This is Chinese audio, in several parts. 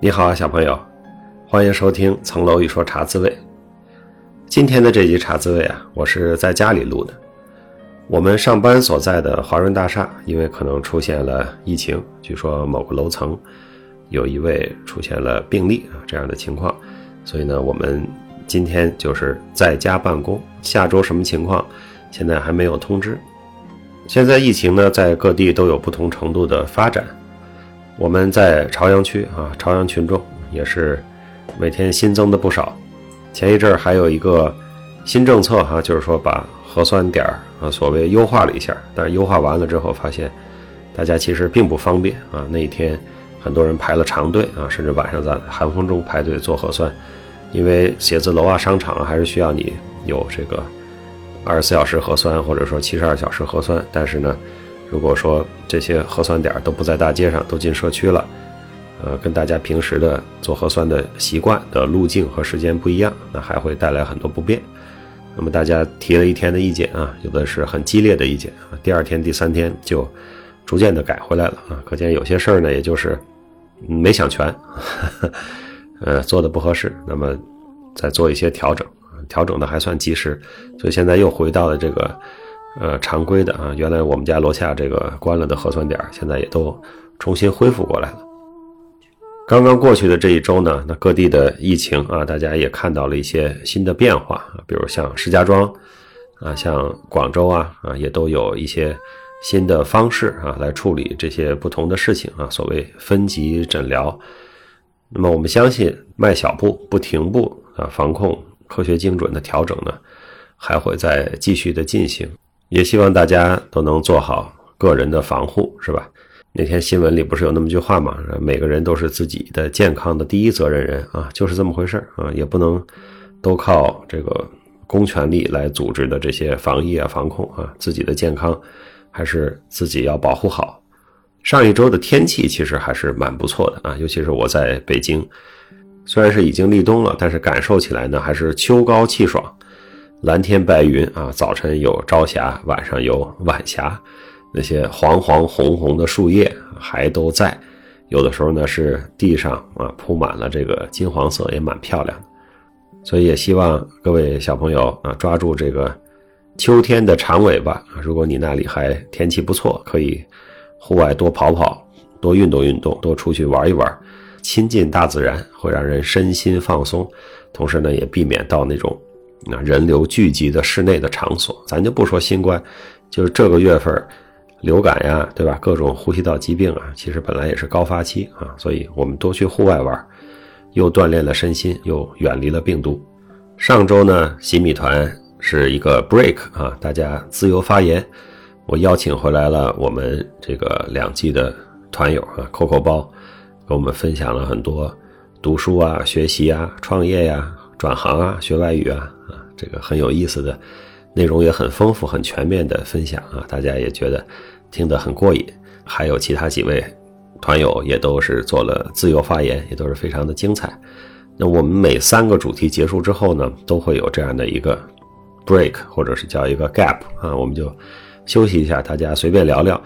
你好啊，小朋友，欢迎收听《层楼一说茶滋味》。今天的这集茶滋味啊，我是在家里录的。我们上班所在的华润大厦，因为可能出现了疫情，据说某个楼层有一位出现了病例啊这样的情况，所以呢，我们今天就是在家办公。下周什么情况，现在还没有通知。现在疫情呢，在各地都有不同程度的发展。我们在朝阳区啊，朝阳群众也是每天新增的不少。前一阵儿还有一个新政策哈，就是说把核酸点儿啊，所谓优化了一下。但是优化完了之后，发现大家其实并不方便啊。那一天很多人排了长队啊，甚至晚上在寒风中排队做核酸，因为写字楼啊、商场啊，还是需要你有这个二十四小时核酸，或者说七十二小时核酸。但是呢。如果说这些核酸点都不在大街上，都进社区了，呃，跟大家平时的做核酸的习惯的路径和时间不一样，那还会带来很多不便。那么大家提了一天的意见啊，有的是很激烈的意见啊，第二天、第三天就逐渐的改回来了啊。可见有些事儿呢，也就是没想全，呃，做的不合适，那么再做一些调整，调整的还算及时，所以现在又回到了这个。呃，常规的啊，原来我们家楼下这个关了的核酸点，现在也都重新恢复过来了。刚刚过去的这一周呢，那各地的疫情啊，大家也看到了一些新的变化，比如像石家庄啊，像广州啊啊，也都有一些新的方式啊来处理这些不同的事情啊，所谓分级诊疗。那么我们相信，迈小步不停步啊，防控科学精准的调整呢，还会再继续的进行。也希望大家都能做好个人的防护，是吧？那天新闻里不是有那么句话吗？每个人都是自己的健康的第一责任人啊，就是这么回事啊，也不能都靠这个公权力来组织的这些防疫啊、防控啊，自己的健康还是自己要保护好。上一周的天气其实还是蛮不错的啊，尤其是我在北京，虽然是已经立冬了，但是感受起来呢还是秋高气爽。蓝天白云啊，早晨有朝霞，晚上有晚霞，那些黄黄红红的树叶还都在，有的时候呢是地上啊铺满了这个金黄色，也蛮漂亮的。所以也希望各位小朋友啊抓住这个秋天的长尾巴，如果你那里还天气不错，可以户外多跑跑，多运动运动，多出去玩一玩，亲近大自然会让人身心放松，同时呢也避免到那种。那人流聚集的室内的场所，咱就不说新冠，就是这个月份，流感呀，对吧？各种呼吸道疾病啊，其实本来也是高发期啊，所以我们多去户外玩，又锻炼了身心，又远离了病毒。上周呢，洗米团是一个 break 啊，大家自由发言，我邀请回来了我们这个两季的团友啊，Coco 包，跟我们分享了很多读书啊、学习啊、创业呀。转行啊，学外语啊，啊，这个很有意思的，内容也很丰富、很全面的分享啊，大家也觉得听得很过瘾。还有其他几位团友也都是做了自由发言，也都是非常的精彩。那我们每三个主题结束之后呢，都会有这样的一个 break，或者是叫一个 gap 啊，我们就休息一下，大家随便聊聊。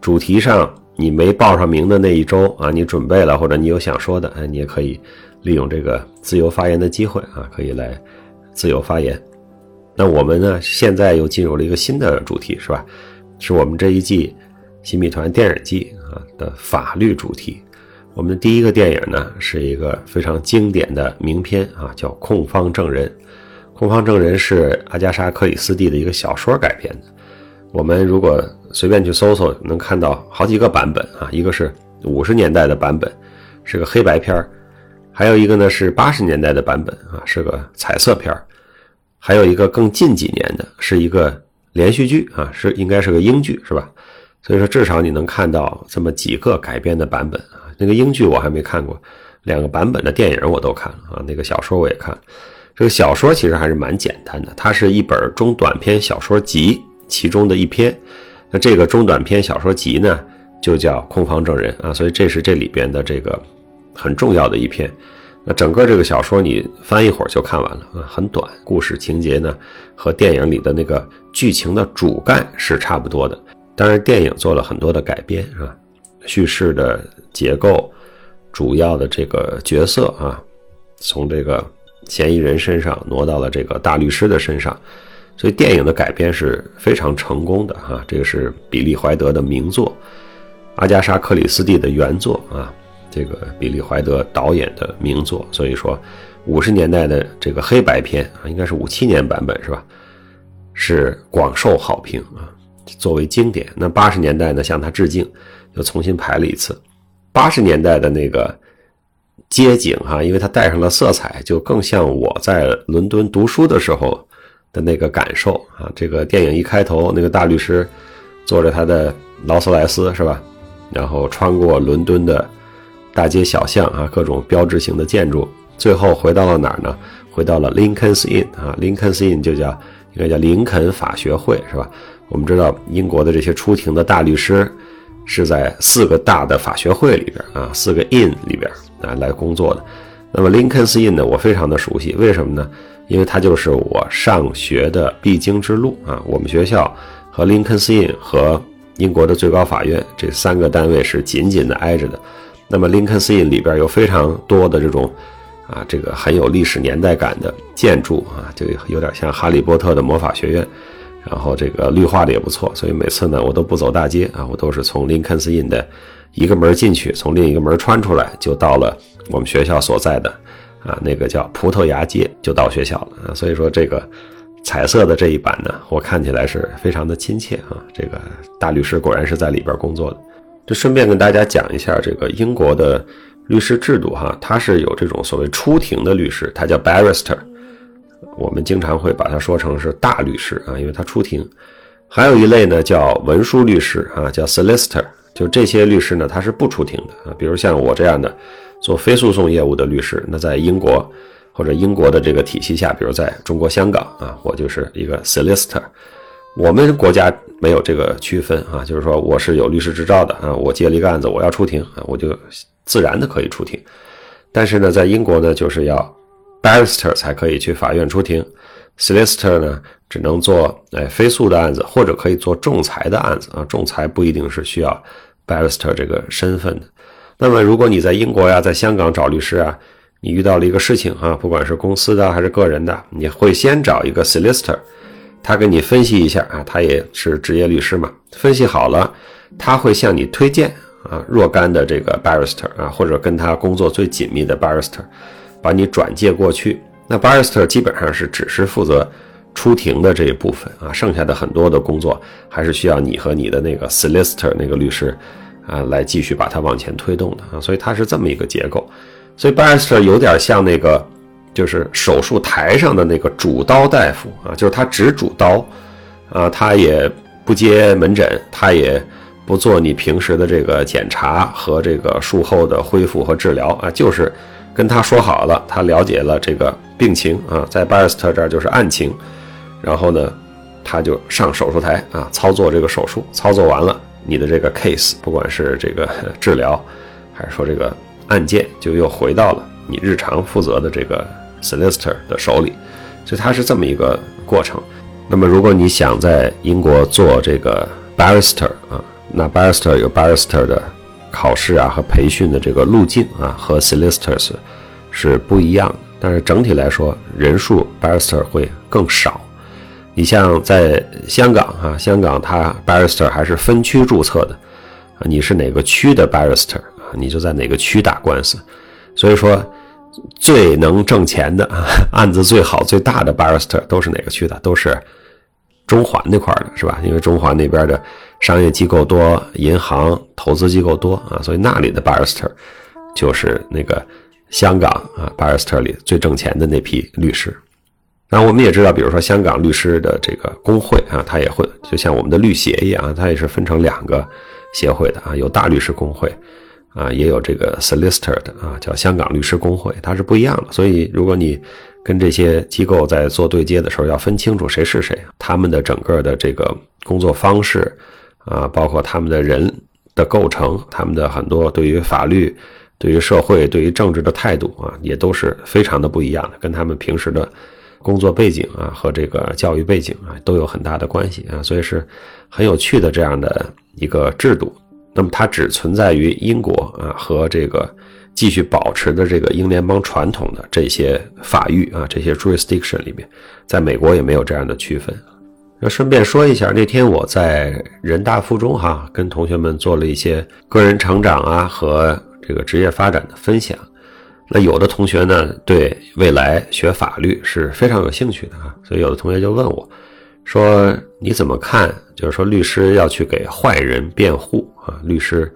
主题上你没报上名的那一周啊，你准备了或者你有想说的，哎，你也可以。利用这个自由发言的机会啊，可以来自由发言。那我们呢，现在又进入了一个新的主题，是吧？是我们这一季新米团电影季啊的法律主题。我们的第一个电影呢，是一个非常经典的名片啊，叫《控方证人》。《控方证人》是阿加莎·克里斯蒂的一个小说改编的。我们如果随便去搜搜，能看到好几个版本啊。一个是五十年代的版本，是个黑白片儿。还有一个呢是八十年代的版本啊，是个彩色片儿；还有一个更近几年的，是一个连续剧啊，是应该是个英剧，是吧？所以说至少你能看到这么几个改编的版本啊。那个英剧我还没看过，两个版本的电影我都看了啊。那个小说我也看，这个小说其实还是蛮简单的，它是一本中短篇小说集其中的一篇。那这个中短篇小说集呢，就叫《控方证人》啊，所以这是这里边的这个。很重要的一篇，那整个这个小说你翻一会儿就看完了啊，很短，故事情节呢和电影里的那个剧情的主干是差不多的，当然电影做了很多的改编啊，叙事的结构、主要的这个角色啊，从这个嫌疑人身上挪到了这个大律师的身上，所以电影的改编是非常成功的哈。这个是比利怀德的名作，阿加莎克里斯蒂的原作啊，这个比利怀德导演的名作，所以说五十年代的这个黑白片啊，应该是五七年版本是吧？是广受好评啊。作为经典，那八十年代呢，向他致敬，又重新排了一次。八十年代的那个街景哈，因为它带上了色彩，就更像我在伦敦读书的时候的那个感受啊。这个电影一开头，那个大律师坐着他的劳斯莱斯是吧？然后穿过伦敦的大街小巷啊，各种标志性的建筑，最后回到了哪儿呢？回到了 Lincoln's Inn 啊，Lincoln's Inn 就叫应该叫林肯法学会是吧？我们知道英国的这些出庭的大律师是在四个大的法学会里边啊，四个 inn 里边啊来工作的。那么 Lincoln's Inn 呢，我非常的熟悉，为什么呢？因为它就是我上学的必经之路啊。我们学校和 Lincoln's Inn 和英国的最高法院这三个单位是紧紧的挨着的。那么 Lincoln's Inn 里边有非常多的这种啊，这个很有历史年代感的建筑啊，就有点像哈利波特的魔法学院。然后这个绿化的也不错，所以每次呢我都不走大街啊，我都是从林肯斯印的一个门进去，从另一个门穿出来，就到了我们学校所在的啊那个叫葡萄牙街，就到学校了啊。所以说这个彩色的这一版呢，我看起来是非常的亲切啊。这个大律师果然是在里边工作的。就顺便跟大家讲一下这个英国的律师制度哈，它是有这种所谓出庭的律师，他叫 barrister。我们经常会把它说成是大律师啊，因为他出庭。还有一类呢叫文书律师啊，叫 solicitor。就这些律师呢，他是不出庭的啊。比如像我这样的做非诉讼业务的律师，那在英国或者英国的这个体系下，比如在中国香港啊，我就是一个 solicitor。我们国家没有这个区分啊，就是说我是有律师执照的啊，我接了一个案子，我要出庭啊，我就自然的可以出庭。但是呢，在英国呢，就是要。Barrister 才可以去法院出庭，Solicitor 呢只能做哎非诉的案子，或者可以做仲裁的案子啊。仲裁不一定是需要 Barrister 这个身份的。那么如果你在英国呀，在香港找律师啊，你遇到了一个事情啊，不管是公司的还是个人的，你会先找一个 Solicitor，他给你分析一下啊，他也是职业律师嘛，分析好了，他会向你推荐啊若干的这个 Barrister 啊，或者跟他工作最紧密的 Barrister。把你转介过去，那 barrister 基本上是只是负责出庭的这一部分啊，剩下的很多的工作还是需要你和你的那个 solicitor 那个律师啊来继续把它往前推动的啊，所以它是这么一个结构。所以 barrister 有点像那个就是手术台上的那个主刀大夫啊，就是他只主刀啊，他也不接门诊，他也不做你平时的这个检查和这个术后的恢复和治疗啊，就是。跟他说好了，他了解了这个病情啊，在巴尔斯特这儿就是案情，然后呢，他就上手术台啊，操作这个手术，操作完了，你的这个 case，不管是这个治疗，还是说这个案件，就又回到了你日常负责的这个 solicitor 的手里，所以它是这么一个过程。那么，如果你想在英国做这个 barrister 啊，那 barrister 有 barrister 的。考试啊和培训的这个路径啊和 solicitors 是不一样的，但是整体来说人数 barrister 会更少。你像在香港啊，香港它 barrister 还是分区注册的啊，你是哪个区的 barrister 啊，你就在哪个区打官司。所以说最能挣钱的啊，案子最好最大的 barrister 都是哪个区的？都是中环那块的，是吧？因为中环那边的。商业机构多，银行投资机构多啊，所以那里的 barrister 就是那个香港啊 barrister 里最挣钱的那批律师。那我们也知道，比如说香港律师的这个工会啊，它也会就像我们的律协一样，它也是分成两个协会的啊，有大律师工会啊，也有这个 solicitor 的啊，叫香港律师工会，它是不一样的。所以如果你跟这些机构在做对接的时候，要分清楚谁是谁，他们的整个的这个工作方式。啊，包括他们的人的构成，他们的很多对于法律、对于社会、对于政治的态度啊，也都是非常的不一样的，跟他们平时的工作背景啊和这个教育背景啊都有很大的关系啊，所以是很有趣的这样的一个制度。那么它只存在于英国啊和这个继续保持的这个英联邦传统的这些法域啊，这些 jurisdiction 里面，在美国也没有这样的区分。那顺便说一下，那天我在人大附中哈，跟同学们做了一些个人成长啊和这个职业发展的分享。那有的同学呢，对未来学法律是非常有兴趣的啊，所以有的同学就问我，说你怎么看？就是说律师要去给坏人辩护啊，律师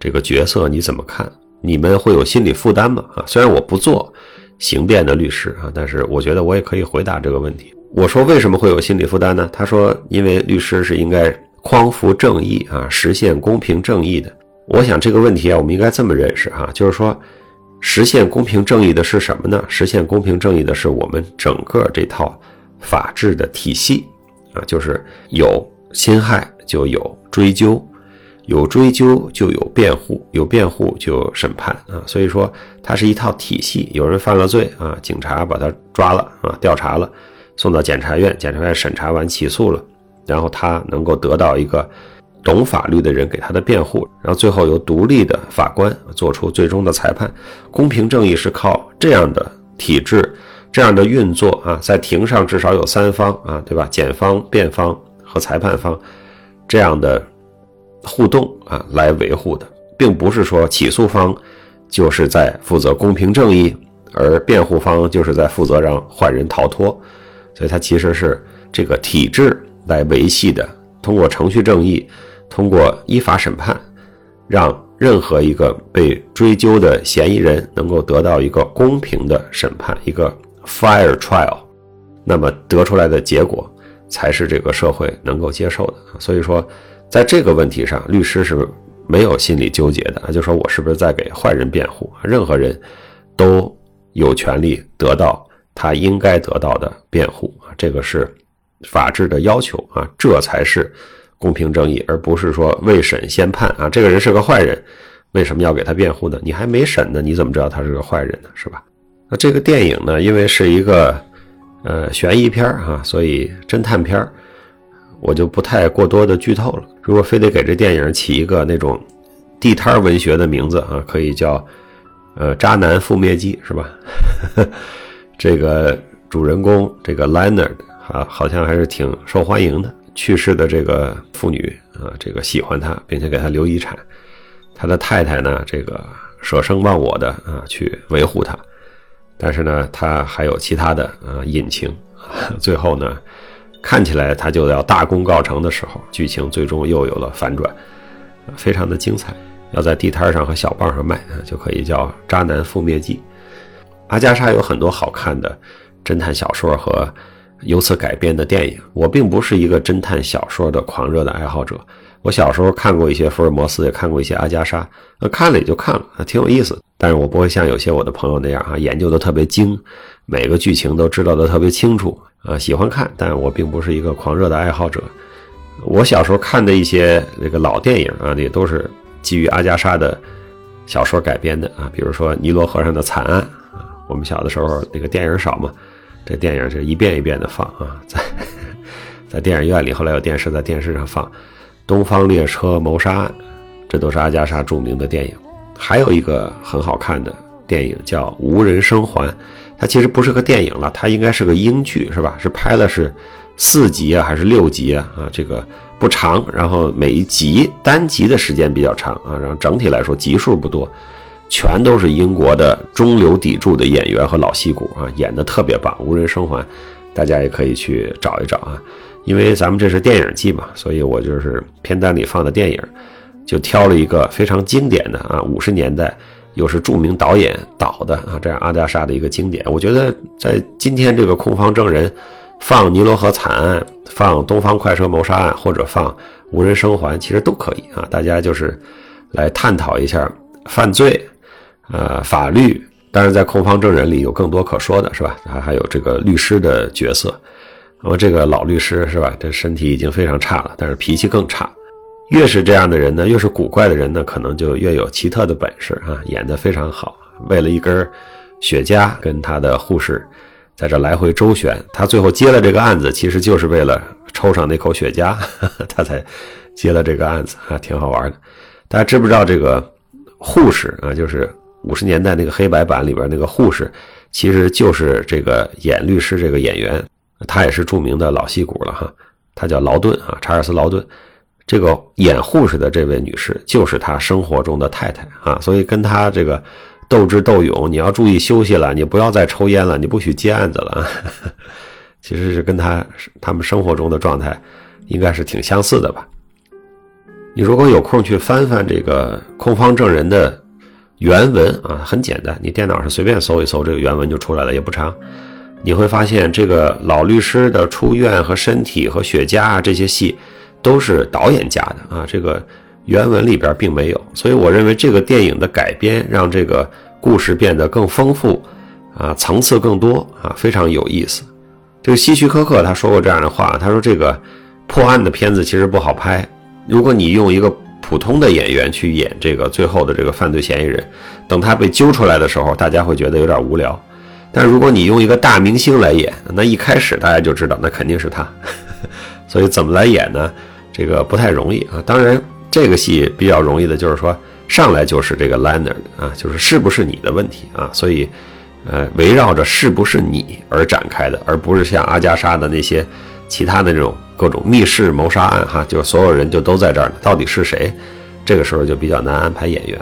这个角色你怎么看？你们会有心理负担吗？啊，虽然我不做刑辩的律师啊，但是我觉得我也可以回答这个问题。我说为什么会有心理负担呢？他说，因为律师是应该匡扶正义啊，实现公平正义的。我想这个问题啊，我们应该这么认识啊，就是说，实现公平正义的是什么呢？实现公平正义的是我们整个这套法治的体系啊，就是有侵害就有追究。有追究就有辩护，有辩护就有审判啊，所以说它是一套体系。有人犯了罪啊，警察把他抓了啊，调查了，送到检察院，检察院审查完起诉了，然后他能够得到一个懂法律的人给他的辩护，然后最后由独立的法官做出最终的裁判。公平正义是靠这样的体制、这样的运作啊，在庭上至少有三方啊，对吧？检方、辩方和裁判方这样的。互动啊，来维护的，并不是说起诉方就是在负责公平正义，而辩护方就是在负责让坏人逃脱，所以它其实是这个体制来维系的。通过程序正义，通过依法审判，让任何一个被追究的嫌疑人能够得到一个公平的审判，一个 fire trial，那么得出来的结果才是这个社会能够接受的。所以说。在这个问题上，律师是没有心理纠结的啊，就说我是不是在给坏人辩护？任何人都有权利得到他应该得到的辩护啊，这个是法治的要求啊，这才是公平正义，而不是说未审先判啊，这个人是个坏人，为什么要给他辩护呢？你还没审呢，你怎么知道他是个坏人呢？是吧？那这个电影呢，因为是一个呃悬疑片啊，所以侦探片我就不太过多的剧透了。如果非得给这电影起一个那种地摊文学的名字啊，可以叫呃《渣男覆灭记》是吧？这个主人公这个 Leonard 啊，好像还是挺受欢迎的。去世的这个妇女啊，这个喜欢他，并且给他留遗产。他的太太呢，这个舍生忘我的啊，去维护他。但是呢，他还有其他的呃隐情。最后呢？看起来他就要大功告成的时候，剧情最终又有了反转，非常的精彩。要在地摊上和小报上卖，就可以叫《渣男覆灭记》。阿加莎有很多好看的侦探小说和由此改编的电影。我并不是一个侦探小说的狂热的爱好者。我小时候看过一些福尔摩斯，也看过一些阿加莎，那看了也就看了，挺有意思。但是我不会像有些我的朋友那样啊，研究的特别精，每个剧情都知道的特别清楚。啊，喜欢看，但我并不是一个狂热的爱好者。我小时候看的一些那个老电影啊，也都是基于阿加莎的小说改编的啊。比如说《尼罗河上的惨案》啊，我们小的时候那个电影少嘛，这电影是一遍一遍的放啊，在 在电影院里，后来有电视在电视上放《东方列车谋杀案》，这都是阿加莎著名的电影。还有一个很好看的电影叫《无人生还》。它其实不是个电影了，它应该是个英剧，是吧？是拍的是四集啊，还是六集啊？啊，这个不长，然后每一集单集的时间比较长啊，然后整体来说集数不多，全都是英国的中流砥柱的演员和老戏骨啊，演的特别棒，无人生还，大家也可以去找一找啊。因为咱们这是电影季嘛，所以我就是片单里放的电影，就挑了一个非常经典的啊，五十年代。又是著名导演导的啊，这样阿加莎的一个经典。我觉得在今天这个控方证人放《尼罗河惨案》、放《东方快车谋杀案》或者放《无人生还》，其实都可以啊。大家就是来探讨一下犯罪，呃，法律。当然，在控方证人里有更多可说的，是吧？还还有这个律师的角色。那么这个老律师是吧？这身体已经非常差了，但是脾气更差。越是这样的人呢，越是古怪的人呢，可能就越有奇特的本事啊，演得非常好。为了一根雪茄，跟他的护士在这来回周旋。他最后接了这个案子，其实就是为了抽上那口雪茄，他才接了这个案子啊，挺好玩的。大家知不知道这个护士啊，就是五十年代那个黑白版里边那个护士，其实就是这个演律师这个演员，他也是著名的老戏骨了哈。他叫劳顿啊，查尔斯劳顿。这个演护士的这位女士就是他生活中的太太啊，所以跟他这个斗智斗勇，你要注意休息了，你不要再抽烟了，你不许接案子了。其实是跟他他们生活中的状态应该是挺相似的吧。你如果有空去翻翻这个控方证人的原文啊，很简单，你电脑上随便搜一搜，这个原文就出来了，也不长。你会发现，这个老律师的出院和身体和雪茄啊这些戏，都是导演加的啊，这个原文里边并没有。所以我认为这个电影的改编让这个故事变得更丰富啊，层次更多啊，非常有意思。这个希区柯克他说过这样的话，他说这个破案的片子其实不好拍。如果你用一个普通的演员去演这个最后的这个犯罪嫌疑人，等他被揪出来的时候，大家会觉得有点无聊。但如果你用一个大明星来演，那一开始大家就知道那肯定是他。所以怎么来演呢？这个不太容易啊。当然，这个戏比较容易的就是说上来就是这个 Leonard 啊，就是是不是你的问题啊。所以，呃，围绕着是不是你而展开的，而不是像阿加莎的那些其他的这种。各种密室谋杀案，哈，就是所有人就都在这儿呢，到底是谁？这个时候就比较难安排演员，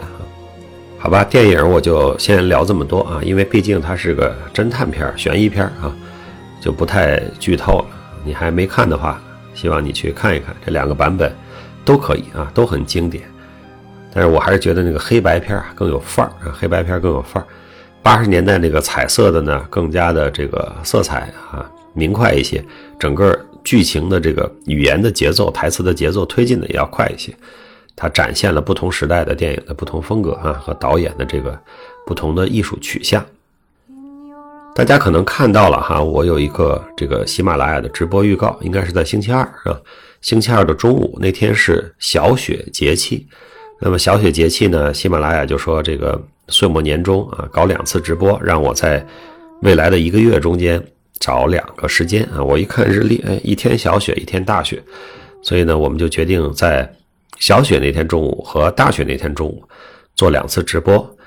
好吧，电影我就先聊这么多啊，因为毕竟它是个侦探片、悬疑片啊，就不太剧透了。你还没看的话，希望你去看一看，这两个版本都可以啊，都很经典。但是我还是觉得那个黑白片啊更有范儿啊，黑白片更有范儿。八十年代那个彩色的呢，更加的这个色彩啊明快一些，整个。剧情的这个语言的节奏、台词的节奏推进的也要快一些，它展现了不同时代的电影的不同风格啊和导演的这个不同的艺术取向。大家可能看到了哈，我有一个这个喜马拉雅的直播预告，应该是在星期二啊，星期二的中午那天是小雪节气。那么小雪节气呢，喜马拉雅就说这个岁末年终啊，搞两次直播，让我在未来的一个月中间。找两个时间啊！我一看日历，哎，一天小雪，一天大雪，所以呢，我们就决定在小雪那天中午和大雪那天中午做两次直播。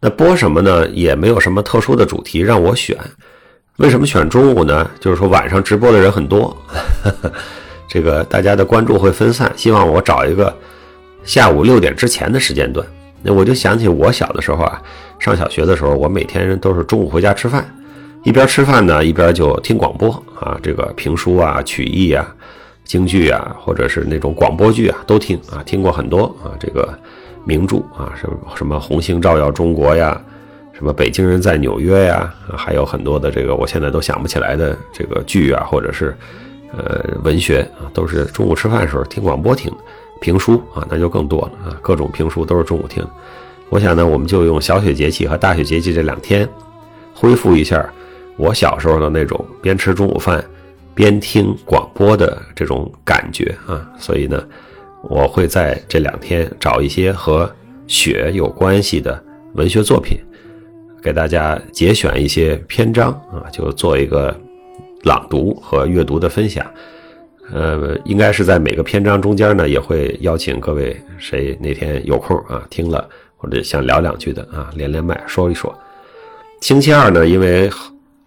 那播什么呢？也没有什么特殊的主题让我选。为什么选中午呢？就是说晚上直播的人很多，这个大家的关注会分散，希望我找一个下午六点之前的时间段。那我就想起我小的时候啊，上小学的时候，我每天都是中午回家吃饭。一边吃饭呢，一边就听广播啊，这个评书啊、曲艺啊、京剧啊，或者是那种广播剧啊，都听啊，听过很多啊，这个名著啊，什么什么《红星照耀中国》呀，什么《北京人在纽约》呀，还有很多的这个我现在都想不起来的这个剧啊，或者是呃文学啊，都是中午吃饭的时候听广播听的。评书啊，那就更多了啊，各种评书都是中午听。我想呢，我们就用小雪节气和大雪节气这两天恢复一下。我小时候的那种边吃中午饭边听广播的这种感觉啊，所以呢，我会在这两天找一些和雪有关系的文学作品，给大家节选一些篇章啊，就做一个朗读和阅读的分享。呃，应该是在每个篇章中间呢，也会邀请各位谁那天有空啊听了或者想聊两句的啊，连连麦说一说。星期二呢，因为。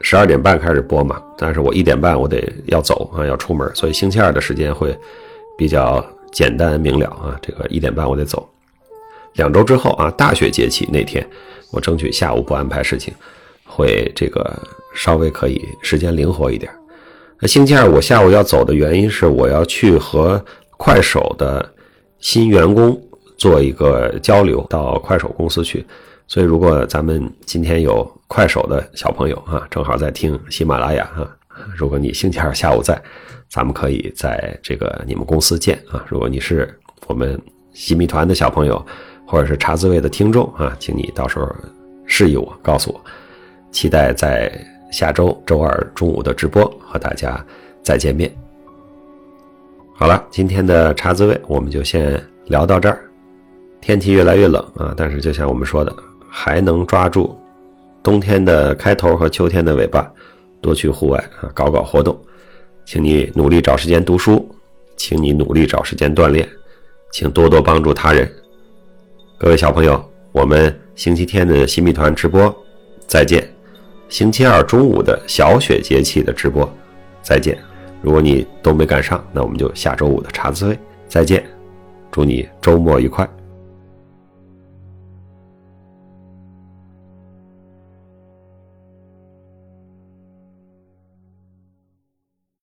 十二点半开始播嘛，但是我一点半我得要走啊，要出门，所以星期二的时间会比较简单明了啊。这个一点半我得走。两周之后啊，大雪节气那天，我争取下午不安排事情，会这个稍微可以时间灵活一点。那星期二我下午要走的原因是我要去和快手的新员工做一个交流，到快手公司去。所以，如果咱们今天有快手的小朋友啊，正好在听喜马拉雅啊，如果你星期二下午在，咱们可以在这个你们公司见啊。如果你是我们喜密团的小朋友，或者是茶滋味的听众啊，请你到时候示意我，告诉我，期待在下周周二中午的直播和大家再见面。好了，今天的茶滋味我们就先聊到这儿。天气越来越冷啊，但是就像我们说的。还能抓住冬天的开头和秋天的尾巴，多去户外啊，搞搞活动。请你努力找时间读书，请你努力找时间锻炼，请多多帮助他人。各位小朋友，我们星期天的新密团直播再见，星期二中午的小雪节气的直播再见。如果你都没赶上，那我们就下周五的茶滋味再见。祝你周末愉快。